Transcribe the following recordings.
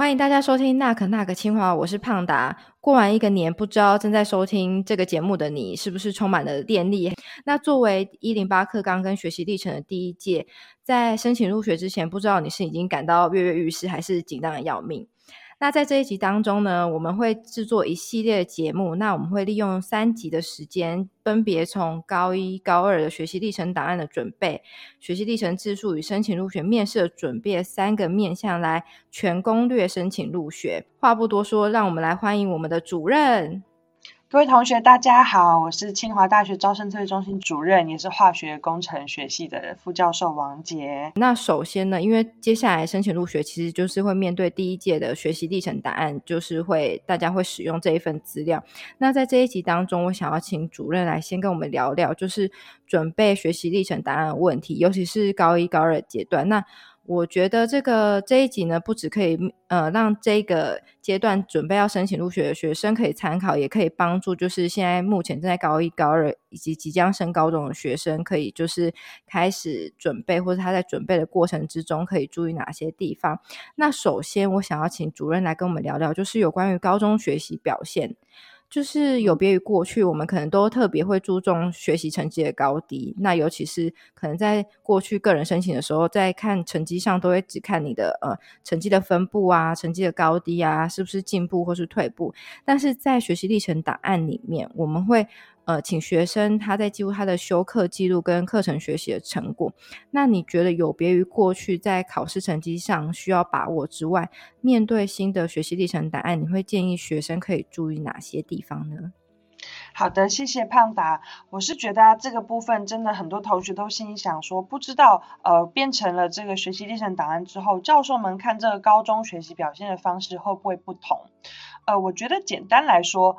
欢迎大家收听那可那可清华，我是胖达。过完一个年，不知道正在收听这个节目的你，是不是充满了电力？那作为一零八课纲跟学习历程的第一届，在申请入学之前，不知道你是已经感到跃跃欲试，还是紧张的要命？那在这一集当中呢，我们会制作一系列的节目。那我们会利用三集的时间，分别从高一、高二的学习历程档案的准备、学习历程字数与申请入学面试的准备三个面向来全攻略申请入学。话不多说，让我们来欢迎我们的主任。各位同学，大家好，我是清华大学招生策略中心主任，也是化学工程学系的副教授王杰。那首先呢，因为接下来申请入学，其实就是会面对第一届的学习历程答案，就是会大家会使用这一份资料。那在这一集当中，我想要请主任来先跟我们聊聊，就是准备学习历程答案问题，尤其是高一、高二阶段。那我觉得这个这一集呢，不只可以呃让这个阶段准备要申请入学的学生可以参考，也可以帮助就是现在目前正在高一、高二以及即将升高中的学生，可以就是开始准备，或者他在准备的过程之中可以注意哪些地方。那首先，我想要请主任来跟我们聊聊，就是有关于高中学习表现。就是有别于过去，我们可能都特别会注重学习成绩的高低。那尤其是可能在过去个人申请的时候，在看成绩上都会只看你的呃成绩的分布啊，成绩的高低啊，是不是进步或是退步。但是在学习历程档案里面，我们会。呃，请学生他在记录他的修课记录跟课程学习的成果。那你觉得有别于过去在考试成绩上需要把握之外，面对新的学习历程答案，你会建议学生可以注意哪些地方呢？好的，谢谢胖达。我是觉得啊这个部分真的很多同学都心里想说，不知道呃变成了这个学习历程档案之后，教授们看这个高中学习表现的方式会不会不同？呃，我觉得简单来说。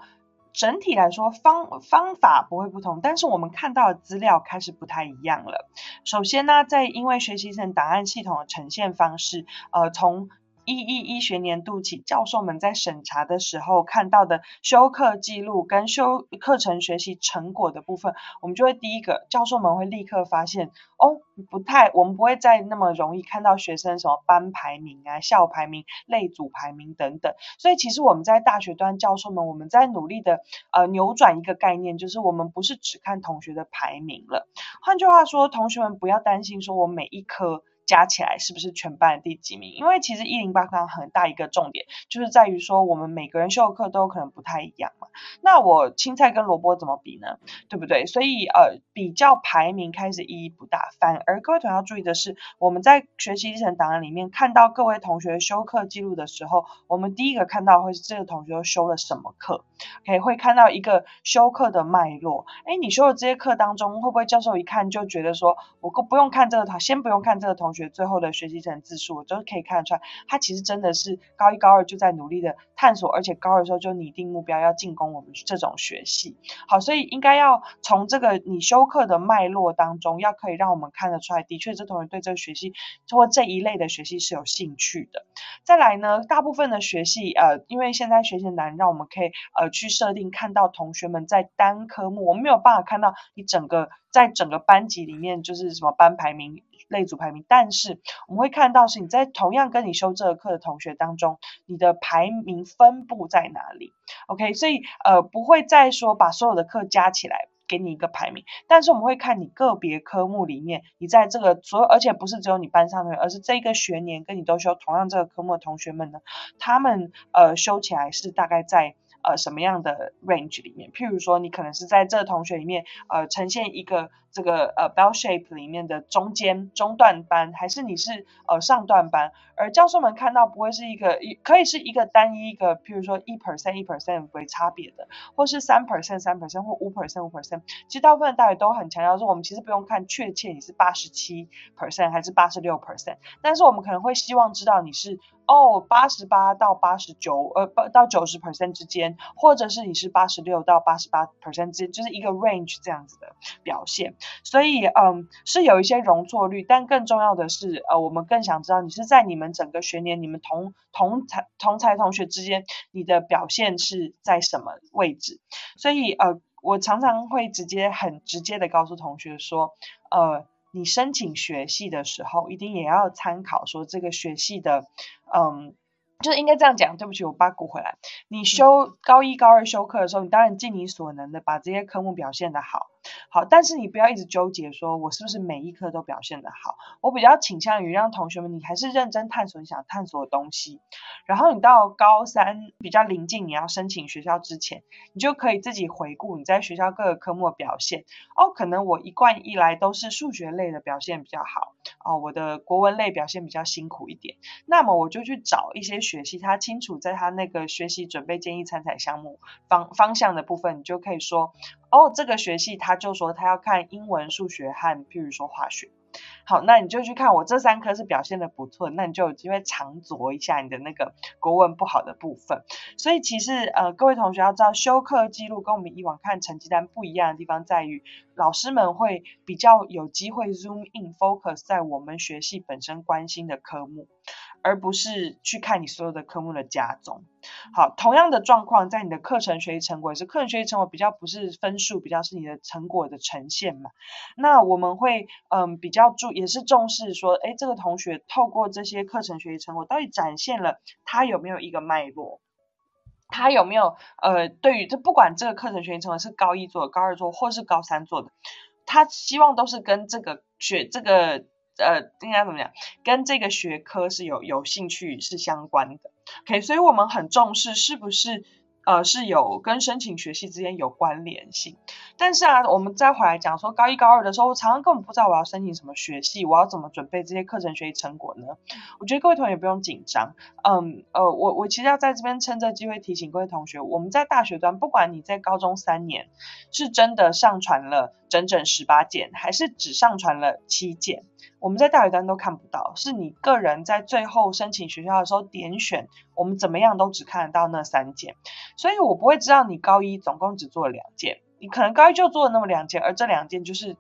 整体来说，方方法不会不同，但是我们看到的资料开始不太一样了。首先呢，在因为学习成档案系统的呈现方式，呃，从一一一学年度起，教授们在审查的时候看到的修课记录跟修课程学习成果的部分，我们就会第一个，教授们会立刻发现，哦，不太，我们不会再那么容易看到学生什么班排名啊、校排名、类组排名等等。所以其实我们在大学端教授们，我们在努力的呃扭转一个概念，就是我们不是只看同学的排名了。换句话说，同学们不要担心，说我每一科。加起来是不是全班第几名？因为其实一零八课很大一个重点，就是在于说我们每个人修的课都有可能不太一样嘛。那我青菜跟萝卜怎么比呢？对不对？所以呃，比较排名开始意义不大。反而各位同学要注意的是，我们在学习历程档案里面看到各位同学修课记录的时候，我们第一个看到会是这个同学修了什么课，OK？会看到一个修课的脉络。哎，你修的这些课当中，会不会教授一看就觉得说，我不不用看这个，先不用看这个同学。最后的学习成字数，我都可以看得出来，他其实真的是高一高二就在努力的探索，而且高二的时候就拟定目标要进攻我们这种学系。好，所以应该要从这个你修课的脉络当中，要可以让我们看得出来，的确这同学对这个学系或这一类的学习是有兴趣的。再来呢，大部分的学系，呃，因为现在学习难，让我们可以呃去设定看到同学们在单科目，我们没有办法看到你整个在整个班级里面就是什么班排名。类组排名，但是我们会看到是你在同样跟你修这个课的同学当中，你的排名分布在哪里？OK，所以呃不会再说把所有的课加起来给你一个排名，但是我们会看你个别科目里面，你在这个所有，而且不是只有你班上的，而是这个学年跟你都修同样这个科目的同学们呢，他们呃修起来是大概在。呃，什么样的 range 里面？譬如说，你可能是在这同学里面，呃，呈现一个这个呃 bell shape 里面的中间中段班，还是你是呃上段班？而教授们看到不会是一个一，可以是一个单一一个，譬如说一 percent 一 percent 为差别的，或是三 percent 三 percent 或五 percent 五 percent。其实大部分大学都很强调说，我们其实不用看确切你是八十七 percent 还是八十六 percent，但是我们可能会希望知道你是。哦，八十八到八十九，呃，八到九十 percent 之间，或者是你是八十六到八十八 percent 之间，就是一个 range 这样子的表现。所以，嗯，是有一些容错率，但更重要的是，呃，我们更想知道你是在你们整个学年，你们同同才同才同学之间，你的表现是在什么位置。所以，呃，我常常会直接很直接的告诉同学说，呃。你申请学系的时候，一定也要参考说这个学系的，嗯，就是应该这样讲，对不起，我八股回来。你修高一、高二修课的时候，你当然尽你所能的把这些科目表现的好，好，但是你不要一直纠结说我是不是每一科都表现的好。我比较倾向于让同学们，你还是认真探索你想探索的东西。然后你到高三比较临近你要申请学校之前，你就可以自己回顾你在学校各个科目的表现。哦，可能我一贯以来都是数学类的表现比较好，哦，我的国文类表现比较辛苦一点，那么我就去找一些。学习他清楚，在他那个学习准备建议参采项目方方向的部分，你就可以说，哦，这个学系他他就说他要看英文、数学和譬如说化学。好，那你就去看我这三科是表现的不错，那你就有机会长酌一下你的那个国文不好的部分。所以其实呃，各位同学要知道，修课记录跟我们以往看成绩单不一样的地方在于，老师们会比较有机会 zoom in focus 在我们学系本身关心的科目。而不是去看你所有的科目的加总。好，同样的状况在你的课程学习成果也是，课程学习成果比较不是分数，比较是你的成果的呈现嘛。那我们会嗯比较注也是重视说，哎，这个同学透过这些课程学习成果，到底展现了他有没有一个脉络，他有没有呃对于这不管这个课程学习成果是高一做、高二做或是高三做的，他希望都是跟这个学这个。呃，应该怎么讲？跟这个学科是有有兴趣是相关的。OK，所以我们很重视是不是。呃，是有跟申请学系之间有关联性，但是啊，我们再回来讲说高一高二的时候，我常常根本不知道我要申请什么学系，我要怎么准备这些课程学习成果呢？我觉得各位同学不用紧张，嗯呃，我我其实要在这边趁这机会提醒各位同学，我们在大学端，不管你在高中三年是真的上传了整整十八件，还是只上传了七件。我们在大学端都看不到，是你个人在最后申请学校的时候点选，我们怎么样都只看得到那三件，所以我不会知道你高一总共只做了两件，你可能高一就做了那么两件，而这两件就是。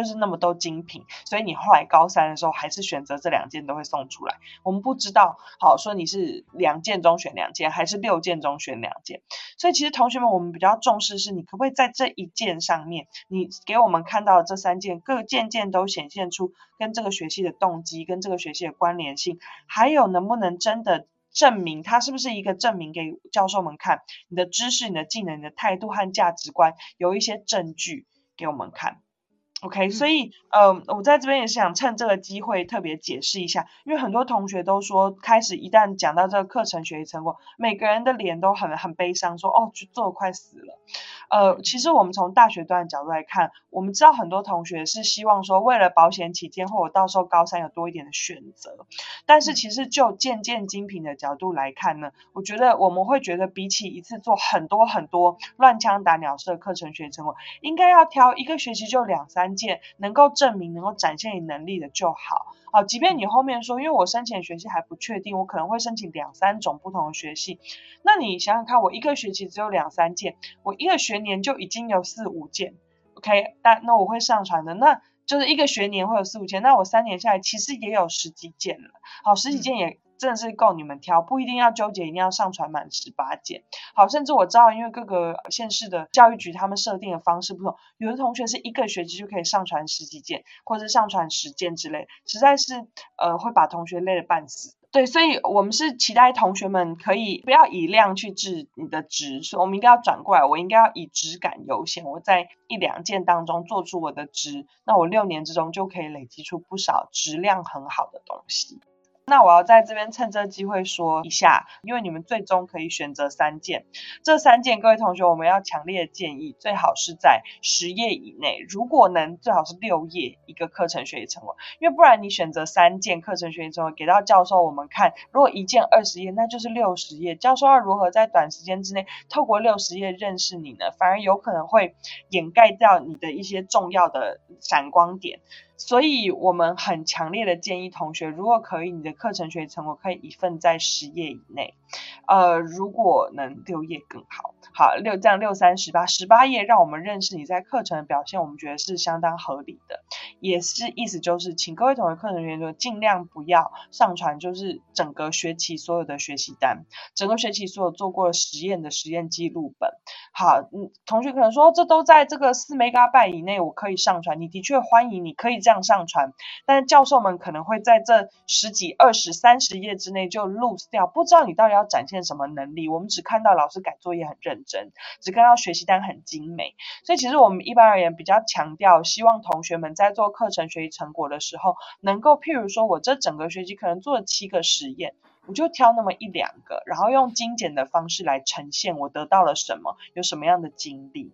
就是那么多精品，所以你后来高三的时候还是选择这两件都会送出来。我们不知道，好说你是两件中选两件，还是六件中选两件。所以其实同学们，我们比较重视是你可不可以在这一件上面，你给我们看到这三件各件件都显现出跟这个学习的动机，跟这个学习的关联性，还有能不能真的证明它是不是一个证明给教授们看，你的知识、你的技能、你的态度和价值观有一些证据给我们看。OK，所以呃，我在这边也是想趁这个机会特别解释一下，因为很多同学都说，开始一旦讲到这个课程学习成果，每个人的脸都很很悲伤，说哦，做快死了。呃，其实我们从大学端的角度来看，我们知道很多同学是希望说，为了保险起见，或我到时候高三有多一点的选择。但是其实就件件精品的角度来看呢，我觉得我们会觉得，比起一次做很多很多乱枪打鸟式的课程学习成果，应该要挑一个学期就两三。件能够证明、能够展现你能力的就好。好，即便你后面说，因为我申请学习还不确定，我可能会申请两三种不同的学系。那你想想看，我一个学期只有两三件，我一个学年就已经有四五件。OK，但那我会上传的，那就是一个学年会有四五件，那我三年下来其实也有十几件了。好，十几件也。真的是够你们挑，不一定要纠结，一定要上传满十八件。好，甚至我知道，因为各个县市的教育局他们设定的方式不同，有的同学是一个学期就可以上传十几件，或者上传十件之类，实在是呃会把同学累得半死。对，所以我们是期待同学们可以不要以量去治你的值，所以我们应该要转过来，我应该要以质感优先。我在一两件当中做出我的值，那我六年之中就可以累积出不少质量很好的东西。那我要在这边趁这机会说一下，因为你们最终可以选择三件，这三件各位同学，我们要强烈建议，最好是在十页以内，如果能最好是六页一个课程学习成果，因为不然你选择三件课程学习成果给到教授我们看，如果一件二十页，那就是六十页，教授要如何在短时间之内透过六十页认识你呢？反而有可能会掩盖掉你的一些重要的闪光点。所以我们很强烈的建议同学，如果可以，你的课程学习成果可以一份在十页以内，呃，如果能六页更好。好，六这样六三十八，十八页让我们认识你在课程的表现，我们觉得是相当合理的，也是意思就是，请各位同学课程学习尽量不要上传，就是整个学期所有的学习单，整个学期所有做过实验的实验记录本，好，嗯，同学可能说这都在这个四梅戈拜以内，我可以上传。你的确欢迎，你可以这样上传，但是教授们可能会在这十几、二十、三十页之内就 lose 掉，不知道你到底要展现什么能力。我们只看到老师改作业很认真，只看到学习单很精美，所以其实我们一般而言比较强调，希望同学们在做课程学习成果的时候，能够譬如说我这整个学期可能做了七个实验。我就挑那么一两个，然后用精简的方式来呈现我得到了什么，有什么样的经历。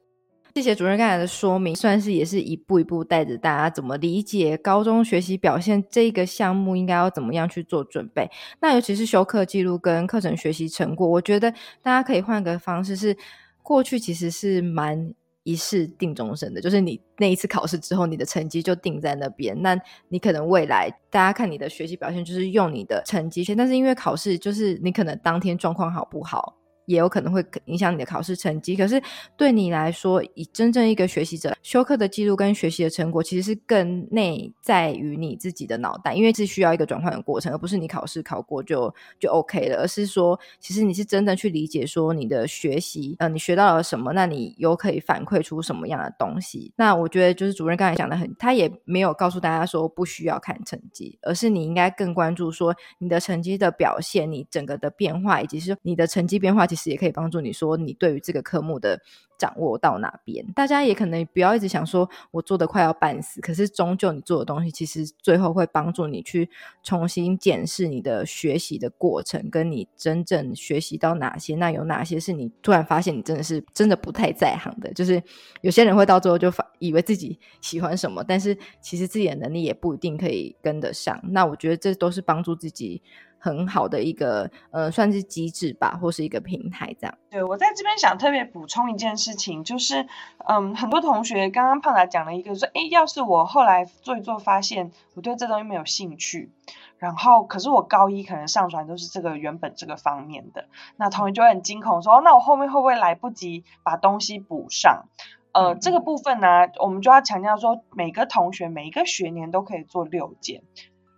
谢谢主任刚才的说明，算是也是一步一步带着大家怎么理解高中学习表现这个项目应该要怎么样去做准备。那尤其是修课记录跟课程学习成果，我觉得大家可以换个方式，是过去其实是蛮。一试定终身的，就是你那一次考试之后，你的成绩就定在那边。那你可能未来大家看你的学习表现，就是用你的成绩先。但是因为考试，就是你可能当天状况好不好。也有可能会影响你的考试成绩。可是对你来说，以真正一个学习者修课的记录跟学习的成果，其实是更内在于你自己的脑袋，因为是需要一个转换的过程，而不是你考试考过就就 OK 了。而是说，其实你是真的去理解说你的学习，呃，你学到了什么，那你有可以反馈出什么样的东西。那我觉得就是主任刚才讲的很，他也没有告诉大家说不需要看成绩，而是你应该更关注说你的成绩的表现，你整个的变化，以及是你的成绩变化其。也可以帮助你说你对于这个科目的掌握到哪边。大家也可能不要一直想说我做的快要半死，可是终究你做的东西，其实最后会帮助你去重新检视你的学习的过程，跟你真正学习到哪些，那有哪些是你突然发现你真的是真的不太在行的。就是有些人会到最后就发以为自己喜欢什么，但是其实自己的能力也不一定可以跟得上。那我觉得这都是帮助自己。很好的一个呃，算是机制吧，或是一个平台这样。对我在这边想特别补充一件事情，就是嗯，很多同学刚刚胖达讲了一个说，哎，要是我后来做一做，发现我对这东西没有兴趣，然后可是我高一可能上传都是这个原本这个方面的，那同学就会很惊恐说，那我后面会不会来不及把东西补上？呃，这个部分呢，我们就要强调说，每个同学每一个学年都可以做六件。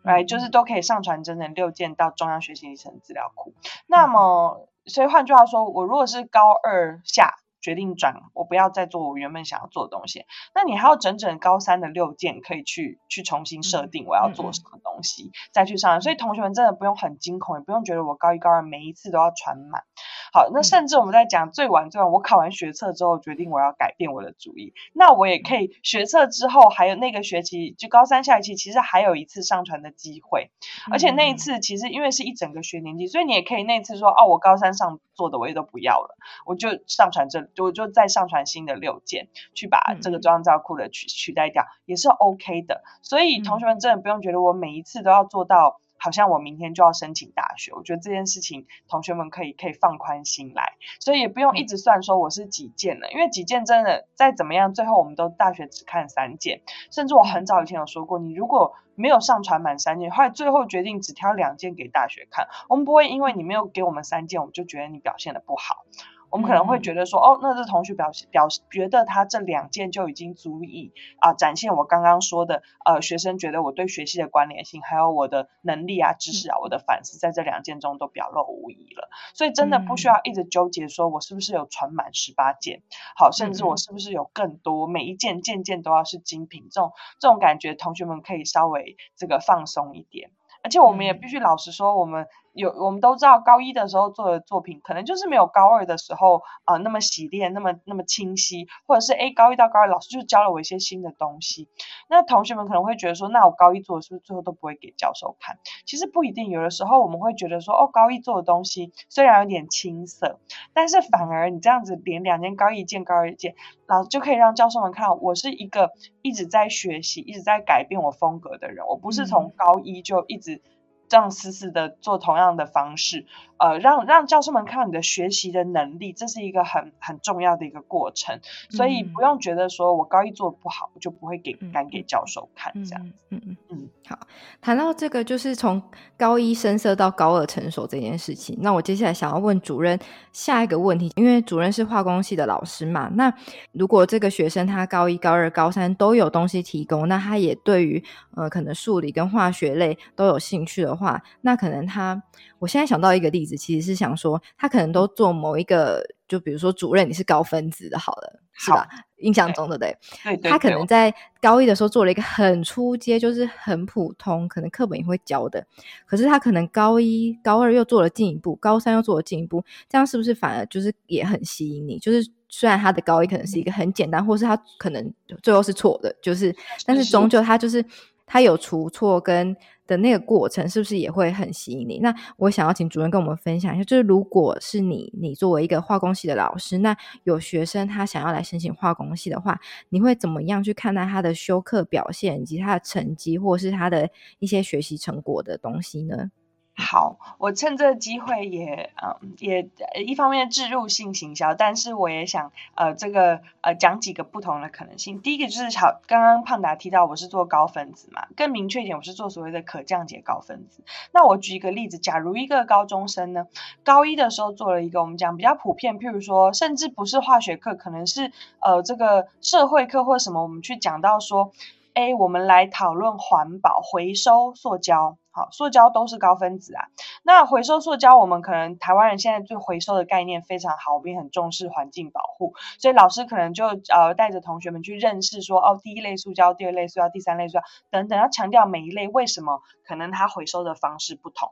来，就是都可以上传真人六件到中央学习历程资料库。那么，所以换句话说，我如果是高二下。决定转，我不要再做我原本想要做的东西。那你还有整整高三的六件可以去去重新设定我要做什么东西，再去上。所以同学们真的不用很惊恐，也不用觉得我高一高二每一次都要传满。好，那甚至我们在讲最晚最晚，我考完学测之后决定我要改变我的主意，那我也可以学测之后还有那个学期就高三下一期，其实还有一次上传的机会。而且那一次其实因为是一整个学年级，所以你也可以那次说哦，我高三上做的我也都不要了，我就上传这。就就再上传新的六件，去把这个妆造库的取取代掉，也是 OK 的。所以同学们真的不用觉得我每一次都要做到，好像我明天就要申请大学。我觉得这件事情同学们可以可以放宽心来，所以也不用一直算说我是几件了，因为几件真的再怎么样，最后我们都大学只看三件。甚至我很早以前有说过，你如果没有上传满三件，后来最后决定只挑两件给大学看，我们不会因为你没有给我们三件，我们就觉得你表现的不好。我们可能会觉得说，哦，那这同学表现表觉得他这两件就已经足以啊展现我刚刚说的，呃，学生觉得我对学习的关联性，还有我的能力啊、知识啊、我的反思，在这两件中都表露无遗了。所以真的不需要一直纠结，说我是不是有传满十八件，好，甚至我是不是有更多，每一件件件都要是精品，这种这种感觉，同学们可以稍微这个放松一点。而且我们也必须老实说，我们有我们都知道，高一的时候做的作品，可能就是没有高二的时候啊那么洗练，那么那么清晰，或者是诶高一到高二老师就教了我一些新的东西。那同学们可能会觉得说，那我高一做的是不是最后都不会给教授看？其实不一定，有的时候我们会觉得说，哦，高一做的东西虽然有点青涩，但是反而你这样子连两件高一件高二一件，老师就可以让教授们看到，我是一个一直在学习、一直在改变我风格的人，我不是从高一就一直。这样死死的做同样的方式，呃，让让教授们看到你的学习的能力，这是一个很很重要的一个过程，所以不用觉得说我高一做的不好，我就不会给敢给教授看这样。嗯嗯嗯。好，谈到这个就是从高一深色到高二成熟这件事情，那我接下来想要问主任下一个问题，因为主任是化工系的老师嘛，那如果这个学生他高一、高二、高三都有东西提供，那他也对于呃可能数理跟化学类都有兴趣的。话，那可能他，我现在想到一个例子，其实是想说，他可能都做某一个，就比如说主任，你是高分子的，好了，是吧？印象中的对，他可能在高一的时候做了一个很初阶，就是很普通，可能课本也会教的。可是他可能高一、高二又做了进一步，高三又做了进一步，这样是不是反而就是也很吸引你？就是虽然他的高一可能是一个很简单，或是他可能最后是错的，就是，但是终究他就是他有出错跟。的那个过程是不是也会很吸引你？那我想要请主任跟我们分享一下，就是如果是你，你作为一个化工系的老师，那有学生他想要来申请化工系的话，你会怎么样去看待他的修课表现以及他的成绩，或是他的一些学习成果的东西呢？好，我趁这个机会也嗯也一方面置入性行销，但是我也想呃这个呃讲几个不同的可能性。第一个就是好，刚刚胖达提到我是做高分子嘛，更明确一点，我是做所谓的可降解高分子。那我举一个例子，假如一个高中生呢，高一的时候做了一个我们讲比较普遍，譬如说甚至不是化学课，可能是呃这个社会课或什么，我们去讲到说，哎，我们来讨论环保回收塑胶。好，塑胶都是高分子啊。那回收塑胶，我们可能台湾人现在对回收的概念非常好，我们也很重视环境保护，所以老师可能就呃带着同学们去认识说，哦，第一类塑胶，第二类塑胶，第三类塑胶等等，要强调每一类为什么可能它回收的方式不同。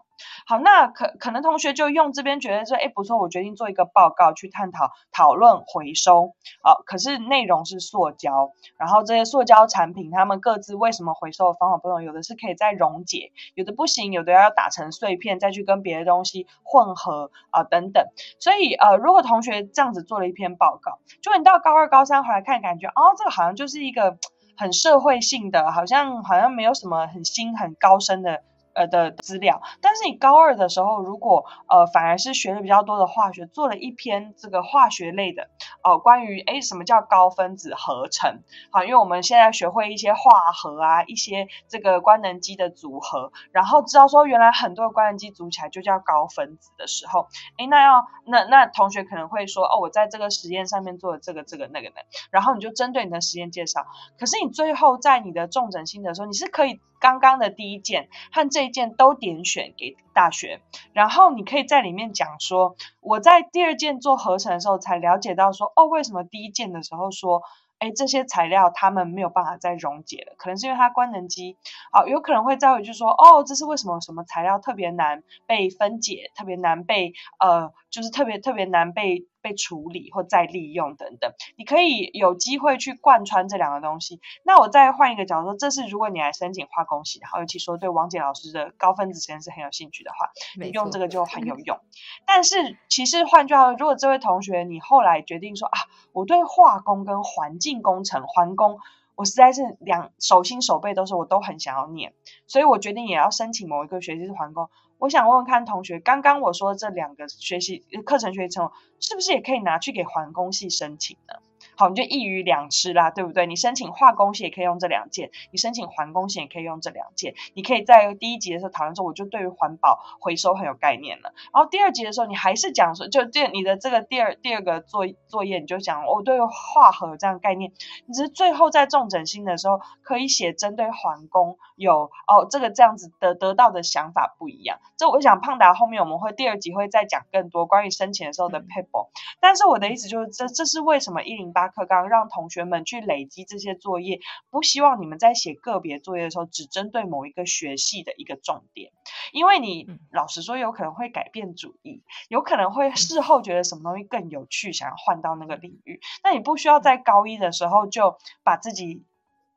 好，那可可能同学就用这边觉得说，哎，不错，我决定做一个报告去探讨讨论回收。好，可是内容是塑胶，然后这些塑胶产品它们各自为什么回收的方法不同？有的是可以再溶解，有的不行，有的要打成碎片再去跟别的东西混合啊等等。所以呃，如果同学这样子做了一篇报告，就你到高二、高三回来看，感觉哦，这个好像就是一个很社会性的，好像好像没有什么很新、很高深的。呃的资料，但是你高二的时候，如果呃反而是学的比较多的化学，做了一篇这个化学类的，哦关于哎什么叫高分子合成，好，因为我们现在学会一些化合啊，一些这个官能基的组合，然后知道说原来很多官能基组起来就叫高分子的时候，哎那要那那同学可能会说哦我在这个实验上面做了这个这个那个的，然后你就针对你的实验介绍，可是你最后在你的重整性的时候，你是可以。刚刚的第一件和这件都点选给大学，然后你可以在里面讲说，我在第二件做合成的时候才了解到说，哦，为什么第一件的时候说，哎，这些材料他们没有办法再溶解了，可能是因为它官能基，好，有可能会再回去说，哦，这是为什么什么材料特别难被分解，特别难被呃，就是特别特别难被。被处理或再利用等等，你可以有机会去贯穿这两个东西。那我再换一个角度说，这是如果你来申请化工系，然后尤其说对王姐老师的高分子实验室很有兴趣的话，你用这个就很有 用。但是其实换句话说，如果这位同学你后来决定说啊，我对化工跟环境工程环工，我实在是两手心手背都是我都很想要念，所以我决定也要申请某一个学习是环工。我想问问看同学，刚刚我说这两个学习课程学习成果，是不是也可以拿去给环工系申请呢？好，你就一鱼两吃啦，对不对？你申请化工系也可以用这两件，你申请环工系也可以用这两件。你可以在第一集的时候讨论说，我就对于环保回收很有概念了。然后第二集的时候，你还是讲说，就这你的这个第二第二个作作业，你就讲我对化合这样概念。你只是最后在重整心的时候，可以写针对环工有哦这个这样子的得到的想法不一样。这我想胖达后面我们会第二集会再讲更多关于申请的时候的 paper。但是我的意思就是，这这是为什么一零八。课纲让同学们去累积这些作业，不希望你们在写个别作业的时候只针对某一个学系的一个重点，因为你老实说有可能会改变主意，有可能会事后觉得什么东西更有趣，想要换到那个领域，那你不需要在高一的时候就把自己。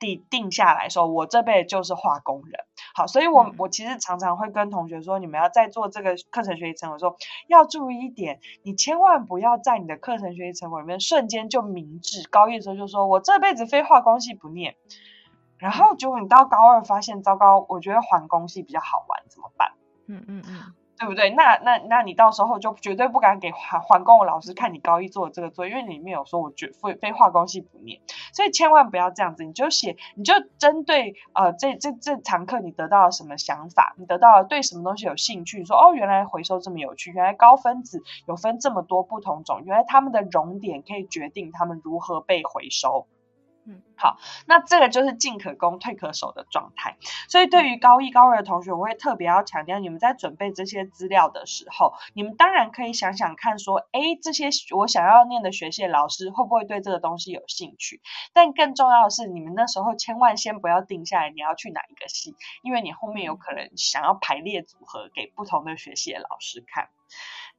定定下来说，我这辈子就是化工人。好，所以我我其实常常会跟同学说，你们要在做这个课程学习成果，说要注意一点，你千万不要在你的课程学习成果里面瞬间就明智。高一的时候就说我这辈子非化工系不念，然后结果你到高二发现，糟糕，我觉得环工系比较好玩，怎么办？嗯嗯嗯。对不对？那那那你到时候就绝对不敢给环环工的老师看你高一做的这个作业，因为里面有说我绝非非化工系不念，所以千万不要这样子。你就写，你就针对呃这这这堂课你得到了什么想法，你得到了对什么东西有兴趣，你说哦原来回收这么有趣，原来高分子有分这么多不同种，原来它们的熔点可以决定它们如何被回收。嗯，好，那这个就是进可攻退可守的状态。所以对于高一高二的同学，我会特别要强调，你们在准备这些资料的时候，你们当然可以想想看，说，哎，这些我想要念的学系老师会不会对这个东西有兴趣？但更重要的是，你们那时候千万先不要定下来你要去哪一个系，因为你后面有可能想要排列组合给不同的学系的老师看。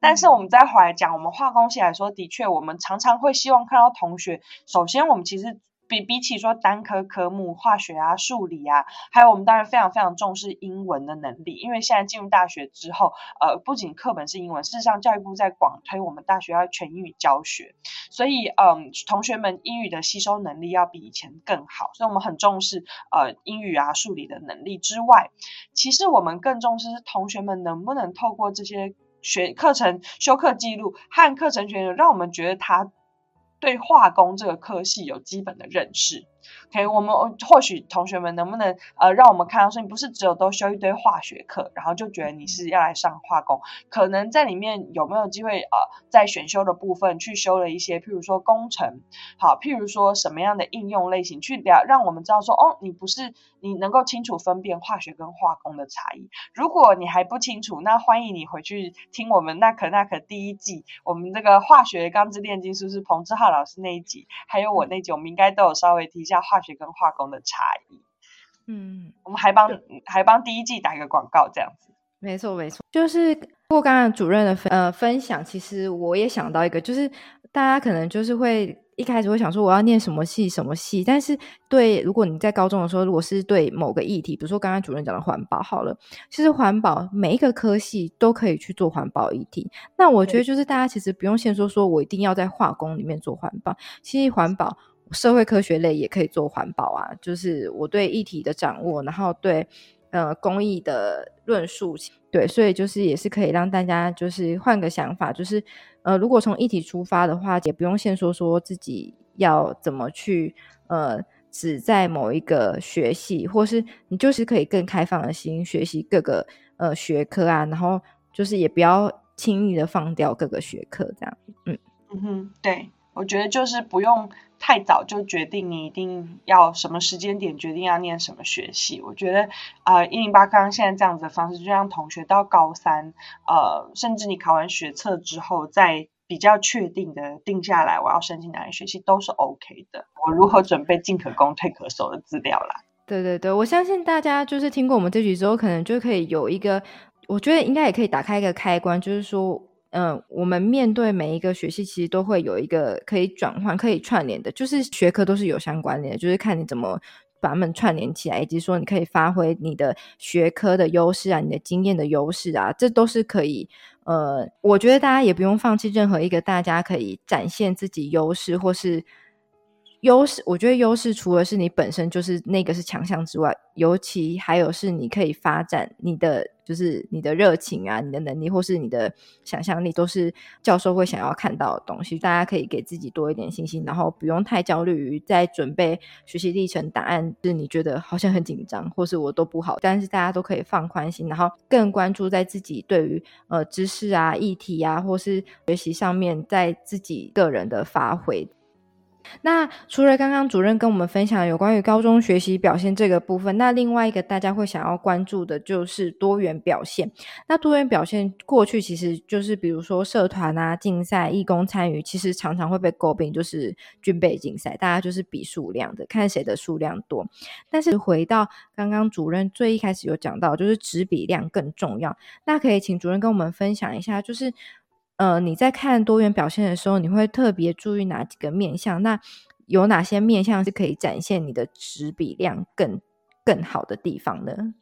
但是我们再回来讲，我们化工系来说，的确，我们常常会希望看到同学，首先我们其实。比比起说单科科目，化学啊、数理啊，还有我们当然非常非常重视英文的能力，因为现在进入大学之后，呃，不仅课本是英文，事实上教育部在广推我们大学要全英语教学，所以嗯，同学们英语的吸收能力要比以前更好，所以我们很重视呃英语啊、数理的能力之外，其实我们更重视同学们能不能透过这些学课程修课记录和课程学让我们觉得他。对化工这个科系有基本的认识。OK，我们或许同学们能不能呃，让我们看到说，你不是只有都修一堆化学课，然后就觉得你是要来上化工，可能在里面有没有机会呃，在选修的部分去修了一些，譬如说工程，好，譬如说什么样的应用类型，去了让我们知道说，哦，你不是你能够清楚分辨化学跟化工的差异。如果你还不清楚，那欢迎你回去听我们那可那可第一季，我们这个化学钢之炼金术是彭志浩老师那一集，还有我那集，我们应该都有稍微提一下。化学跟化工的差异，嗯，我们还帮还帮第一季打一个广告，这样子，没错没错，就是通过刚刚主任的分呃分享，其实我也想到一个，就是大家可能就是会一开始会想说我要念什么系什么系，但是对如果你在高中的时候，如果是对某个议题，比如说刚刚主任讲的环保好了，其实环保每一个科系都可以去做环保议题，那我觉得就是大家其实不用先说说我一定要在化工里面做环保，其实环保。社会科学类也可以做环保啊，就是我对议题的掌握，然后对呃公益的论述，对，所以就是也是可以让大家就是换个想法，就是呃如果从议题出发的话，也不用先说说自己要怎么去呃只在某一个学系，或是你就是可以更开放的心学习各个呃学科啊，然后就是也不要轻易的放掉各个学科这样，嗯。嗯哼，对。我觉得就是不用太早就决定你一定要什么时间点决定要念什么学系。我觉得啊，一零八刚刚现在这样子的方式，就让同学到高三，呃，甚至你考完学测之后，再比较确定的定下来我要申请哪个学系都是 OK 的。我如何准备进可攻退可守的资料啦？对对对，我相信大家就是听过我们这局之后，可能就可以有一个，我觉得应该也可以打开一个开关，就是说。嗯，我们面对每一个学系，其实都会有一个可以转换、可以串联的，就是学科都是有相关联的，就是看你怎么把它们串联起来，以及说你可以发挥你的学科的优势啊，你的经验的优势啊，这都是可以。呃，我觉得大家也不用放弃任何一个大家可以展现自己优势或是。优势，我觉得优势除了是你本身就是那个是强项之外，尤其还有是你可以发展你的，就是你的热情啊，你的能力或是你的想象力，都是教授会想要看到的东西。大家可以给自己多一点信心，然后不用太焦虑于在准备学习历程答案，是你觉得好像很紧张，或是我都不好。但是大家都可以放宽心，然后更关注在自己对于呃知识啊、议题啊，或是学习上面，在自己个人的发挥。那除了刚刚主任跟我们分享有关于高中学习表现这个部分，那另外一个大家会想要关注的就是多元表现。那多元表现过去其实就是比如说社团啊、竞赛、义工参与，其实常常会被诟病就是军备竞赛，大家就是比数量的，看谁的数量多。但是回到刚刚主任最一开始有讲到，就是质比量更重要。那可以请主任跟我们分享一下，就是。呃，你在看多元表现的时候，你会特别注意哪几个面相？那有哪些面相是可以展现你的质比量更更好的地方呢？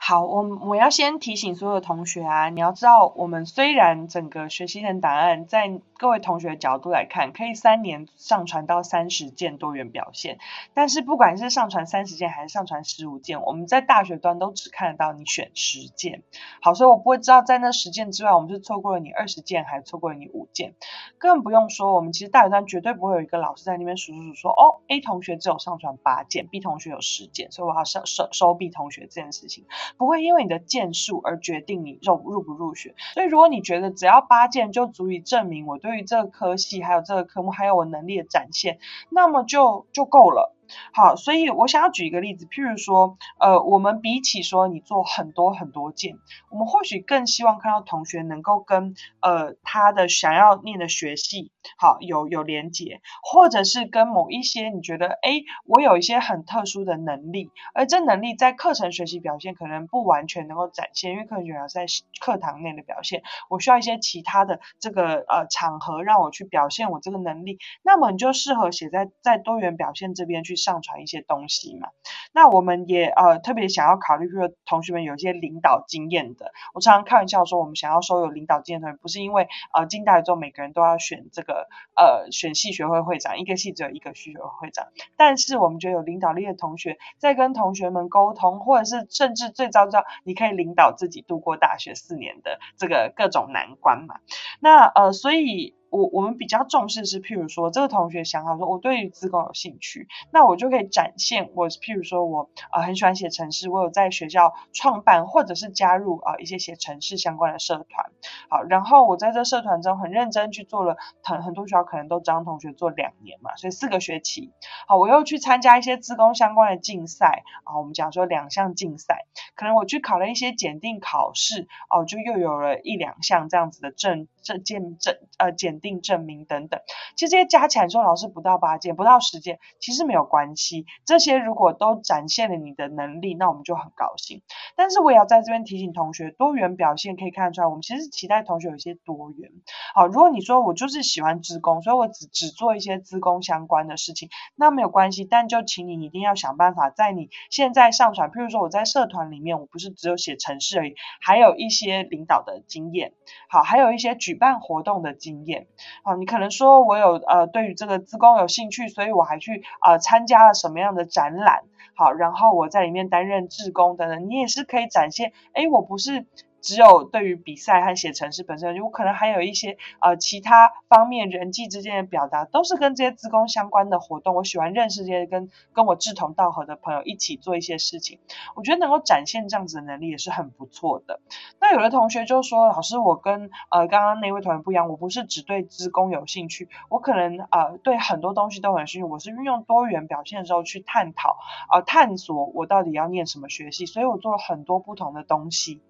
好，我我要先提醒所有同学啊，你要知道，我们虽然整个学习人档案在各位同学角度来看，可以三年上传到三十件多元表现，但是不管是上传三十件还是上传十五件，我们在大学端都只看得到你选十件。好，所以我不会知道在那十件之外，我们是错过了你二十件，还是错过了你五件。更不用说，我们其实大学端绝对不会有一个老师在那边数数数说，哦，A 同学只有上传八件，B 同学有十件，所以我要收收收 B 同学这件事情。不会因为你的件数而决定你入入不入学。所以如果你觉得只要八件就足以证明我对对于这个科系还有这个科目还有我能力的展现，那么就就够了。好，所以我想要举一个例子，譬如说，呃，我们比起说你做很多很多件，我们或许更希望看到同学能够跟呃他的想要念的学系好有有连结，或者是跟某一些你觉得哎，我有一些很特殊的能力，而这能力在课程学习表现可能不完全能够展现，因为课程学习在课堂内的表现，我需要一些其他的这个呃场合让我去表现我这个能力，那么你就适合写在在多元表现这边去。上传一些东西嘛，那我们也呃特别想要考虑，比如同学们有一些领导经验的，我常常开玩笑说，我们想要收有领导经验的同学，不是因为呃进大学之后每个人都要选这个呃选系学会会长，一个系只有一个系学会会长，但是我们觉得有领导力的同学，在跟同学们沟通，或者是甚至最糟糕，你可以领导自己度过大学四年的这个各种难关嘛，那呃所以。我我们比较重视是，譬如说这个同学想好说，我对于自贡有兴趣，那我就可以展现我，譬如说我呃很喜欢写城市，我有在学校创办或者是加入啊一些写城市相关的社团，好，然后我在这社团中很认真去做了，很很多学校可能都张同学做两年嘛，所以四个学期，好，我又去参加一些自工相关的竞赛啊，我们讲说两项竞赛，可能我去考了一些检定考试，哦，就又有了一两项这样子的证证件证呃检。定证明等等，其实这些加起来说，老师不到八件，不到十件，其实没有关系。这些如果都展现了你的能力，那我们就很高兴。但是我也要在这边提醒同学，多元表现可以看出来，我们其实期待同学有一些多元。好，如果你说我就是喜欢资工，所以我只只做一些资工相关的事情，那没有关系。但就请你一定要想办法，在你现在上传，譬如说我在社团里面，我不是只有写城市而已，还有一些领导的经验，好，还有一些举办活动的经验。好，你可能说我有呃对于这个自工有兴趣，所以我还去呃参加了什么样的展览，好，然后我在里面担任志工等等，你也是可以展现，哎，我不是。只有对于比赛和写程式本身，我可能还有一些呃其他方面人际之间的表达，都是跟这些自工相关的活动。我喜欢认识这些跟跟我志同道合的朋友一起做一些事情，我觉得能够展现这样子的能力也是很不错的。那有的同学就说，老师，我跟呃刚刚那位同学不一样，我不是只对自工有兴趣，我可能呃对很多东西都很兴趣，我是运用多元表现的时候去探讨呃探索我到底要念什么学系，所以我做了很多不同的东西。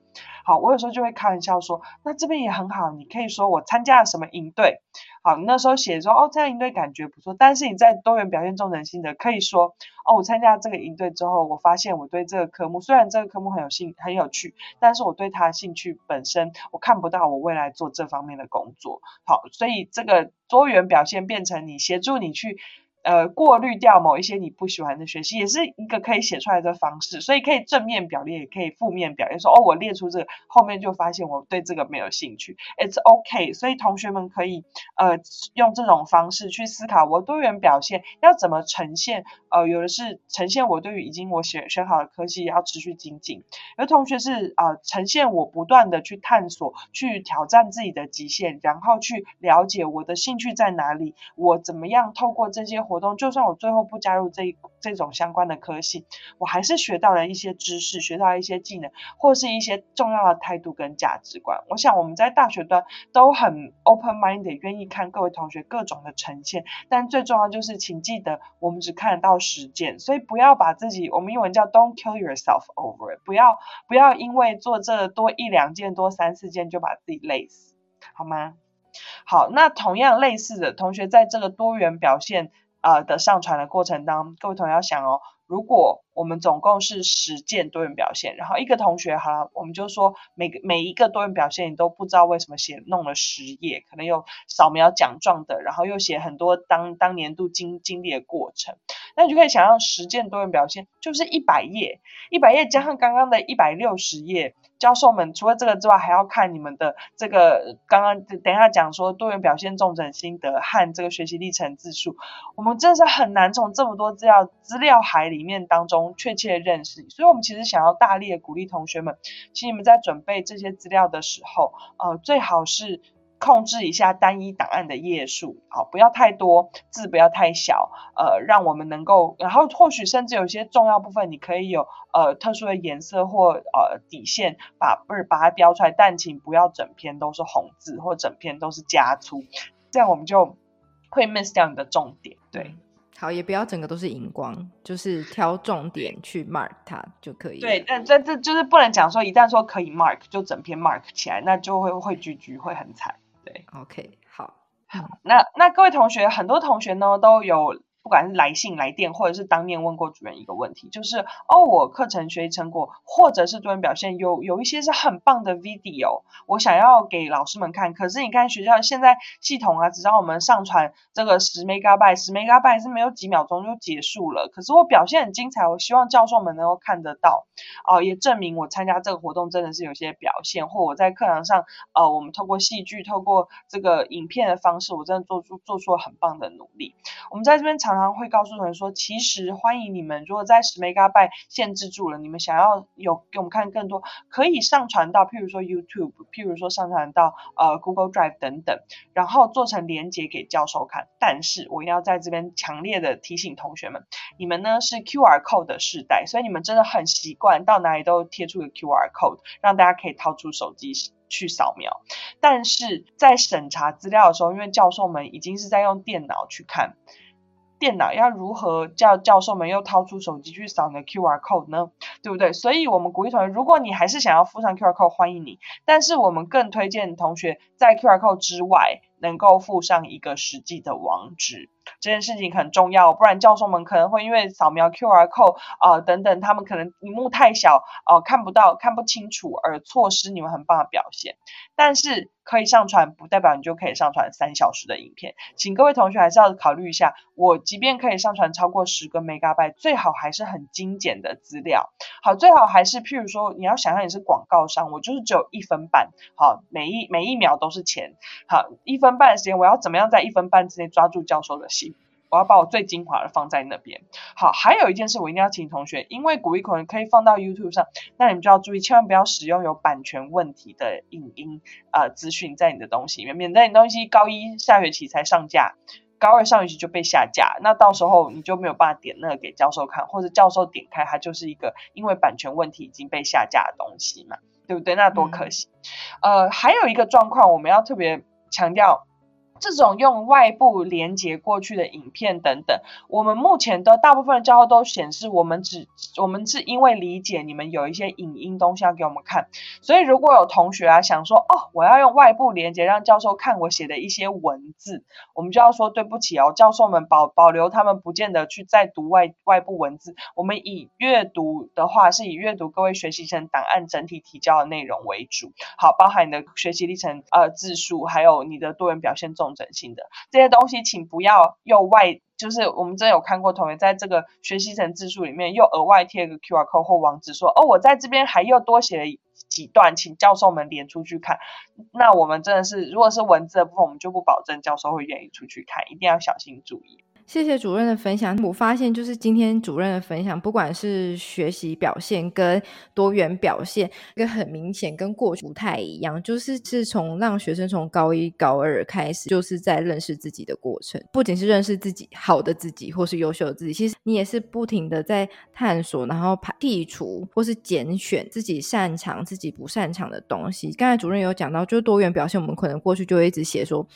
好，我有时候就会开玩笑说，那这边也很好，你可以说我参加了什么营队。好，那时候写说，哦，参加营队感觉不错。但是你在多元表现中人心的，可以说，哦，我参加这个营队之后，我发现我对这个科目，虽然这个科目很有兴很有趣，但是我对它兴趣本身，我看不到我未来做这方面的工作。好，所以这个多元表现变成你协助你去。呃，过滤掉某一些你不喜欢的学习，也是一个可以写出来的方式。所以可以正面表列，也可以负面表列，说哦，我列出这个，后面就发现我对这个没有兴趣。It's OK。所以同学们可以呃用这种方式去思考，我多元表现要怎么呈现。呃，有的是呈现我对于已经我选选好的科系要持续精进，有同学是啊呈现我不断的去探索，去挑战自己的极限，然后去了解我的兴趣在哪里，我怎么样透过这些。活动，就算我最后不加入这这种相关的科系，我还是学到了一些知识，学到一些技能，或是一些重要的态度跟价值观。我想我们在大学端都很 open minded，愿意看各位同学各种的呈现。但最重要就是，请记得我们只看得到实践，所以不要把自己，我们英文叫 don't kill yourself over it，不要不要因为做这多一两件、多三四件就把自己累死，好吗？好，那同样类似的同学在这个多元表现。呃的上传的过程当中，各位同学要想哦，如果我们总共是十件多元表现，然后一个同学好了，我们就说每个每一个多元表现你都不知道为什么写弄了十页，可能有扫描奖状的，然后又写很多当当年度经经历的过程，那你就可以想象十件多元表现就是一百页，一百页加上刚刚的一百六十页。教授们除了这个之外，还要看你们的这个刚刚等一下讲说多元表现重整心得和这个学习历程字数，我们真的是很难从这么多资料资料海里面当中确切认识，所以我们其实想要大力的鼓励同学们，请你们在准备这些资料的时候，呃，最好是控制一下单一档案的页数，好，不要太多字，不要太小，呃，让我们能够，然后或许甚至有些重要部分，你可以有呃特殊的颜色或呃底线，把不是把它标出来，但请不要整篇都是红字或整篇都是加粗，这样我们就会 miss 掉你的重点，对。好，也不要整个都是荧光，就是挑重点去 mark 它就可以。对，但这这就是不能讲说，一旦说可以 mark，就整篇 mark 起来，那就会会居居会很惨。对，OK，好，好，那那各位同学，很多同学呢都有。不管是来信、来电，或者是当面问过主任一个问题，就是哦，我课程学习成果或者是多元表现有有一些是很棒的 video，我想要给老师们看。可是你看学校现在系统啊，只让我们上传这个十 megabyte，十 megabyte 是没有几秒钟就结束了。可是我表现很精彩，我希望教授们能够看得到，哦，也证明我参加这个活动真的是有些表现，或我在课堂上，呃，我们透过戏剧、透过这个影片的方式，我真的做出做出了很棒的努力。我们在这边常。常会告诉同学说，其实欢迎你们，如果在十 megabyte 限制住了，你们想要有给我们看更多，可以上传到，譬如说 YouTube，譬如说上传到呃 Google Drive 等等，然后做成连接给教授看。但是我一定要在这边强烈的提醒同学们，你们呢是 QR code 的时代，所以你们真的很习惯到哪里都贴出个 QR code，让大家可以掏出手机去扫描。但是在审查资料的时候，因为教授们已经是在用电脑去看。电脑要如何叫教授们又掏出手机去扫你的 QR code 呢？对不对？所以，我们鼓励同学，如果你还是想要附上 QR code，欢迎你。但是，我们更推荐同学在 QR code 之外。能够附上一个实际的网址，这件事情很重要，不然教授们可能会因为扫描 QR code 啊等等，他们可能荧幕太小哦看不到看不清楚而错失你们很棒的表现。但是可以上传，不代表你就可以上传三小时的影片，请各位同学还是要考虑一下。我即便可以上传超过十个 megabyte，最好还是很精简的资料。好，最好还是譬如说你要想象你是广告商，我就是只有一分半，好，每一每一秒都是钱，好一分。分半的时间，我要怎么样在一分半之内抓住教授的心？我要把我最精华的放在那边。好，还有一件事，我一定要请同学，因为古一可能可以放到 YouTube 上，那你们就要注意，千万不要使用有版权问题的影音呃资讯在你的东西里面，免得你东西高一下学期才上架，高二上学期就被下架，那到时候你就没有办法点那个给教授看，或者教授点开它就是一个因为版权问题已经被下架的东西嘛，对不对？那多可惜。呃，还有一个状况，我们要特别。强调。这种用外部连接过去的影片等等，我们目前的大部分的教授都显示，我们只我们是因为理解你们有一些影音东西要给我们看，所以如果有同学啊想说哦，我要用外部连接让教授看我写的一些文字，我们就要说对不起哦，教授们保保留他们不见得去再读外外部文字，我们以阅读的话是以阅读各位学习成档案整体提交的内容为主，好，包含你的学习历程呃字数，还有你的多元表现重。整性的这些东西，请不要又外，就是我们真有看过同学在这个学习成字数里面又额外贴一个 QR code 或网址，说哦，我在这边还又多写了几段，请教授们连出去看。那我们真的是，如果是文字的部分，我们就不保证教授会愿意出去看，一定要小心注意。谢谢主任的分享。我发现，就是今天主任的分享，不管是学习表现跟多元表现，一个很明显跟过去不太一样，就是是从让学生从高一、高二开始，就是在认识自己的过程。不仅是认识自己好的自己，或是优秀的自己，其实你也是不停的在探索，然后排剔除或是拣选自己擅长、自己不擅长的东西。刚才主任有讲到，就是多元表现，我们可能过去就会一直写说。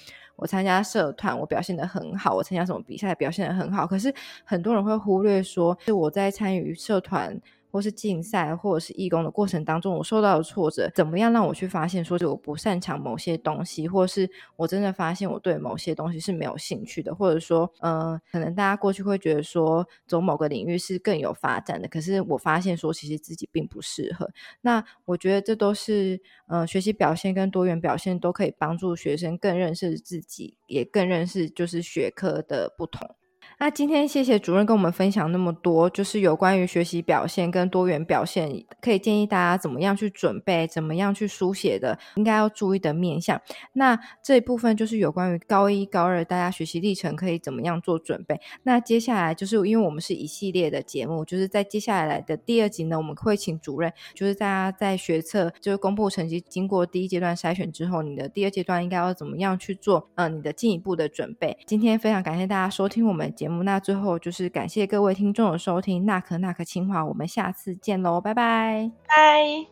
我参加社团，我表现的很好。我参加什么比赛，表现的很好。可是很多人会忽略说，是我在参与社团。或是竞赛，或者是义工的过程当中，我受到的挫折，怎么样让我去发现，说是我不擅长某些东西，或是我真的发现我对某些东西是没有兴趣的，或者说，呃，可能大家过去会觉得说走某个领域是更有发展的，可是我发现说其实自己并不适合。那我觉得这都是，呃，学习表现跟多元表现都可以帮助学生更认识自己，也更认识就是学科的不同。那今天谢谢主任跟我们分享那么多，就是有关于学习表现跟多元表现，可以建议大家怎么样去准备，怎么样去书写的，应该要注意的面向。那这一部分就是有关于高一、高二大家学习历程可以怎么样做准备。那接下来就是因为我们是一系列的节目，就是在接下来的第二集呢，我们会请主任，就是大家在学测就是公布成绩，经过第一阶段筛选之后，你的第二阶段应该要怎么样去做？嗯，你的进一步的准备。今天非常感谢大家收听我们节目。那最后就是感谢各位听众的收听，那可那可清华，我们下次见喽，拜拜，拜。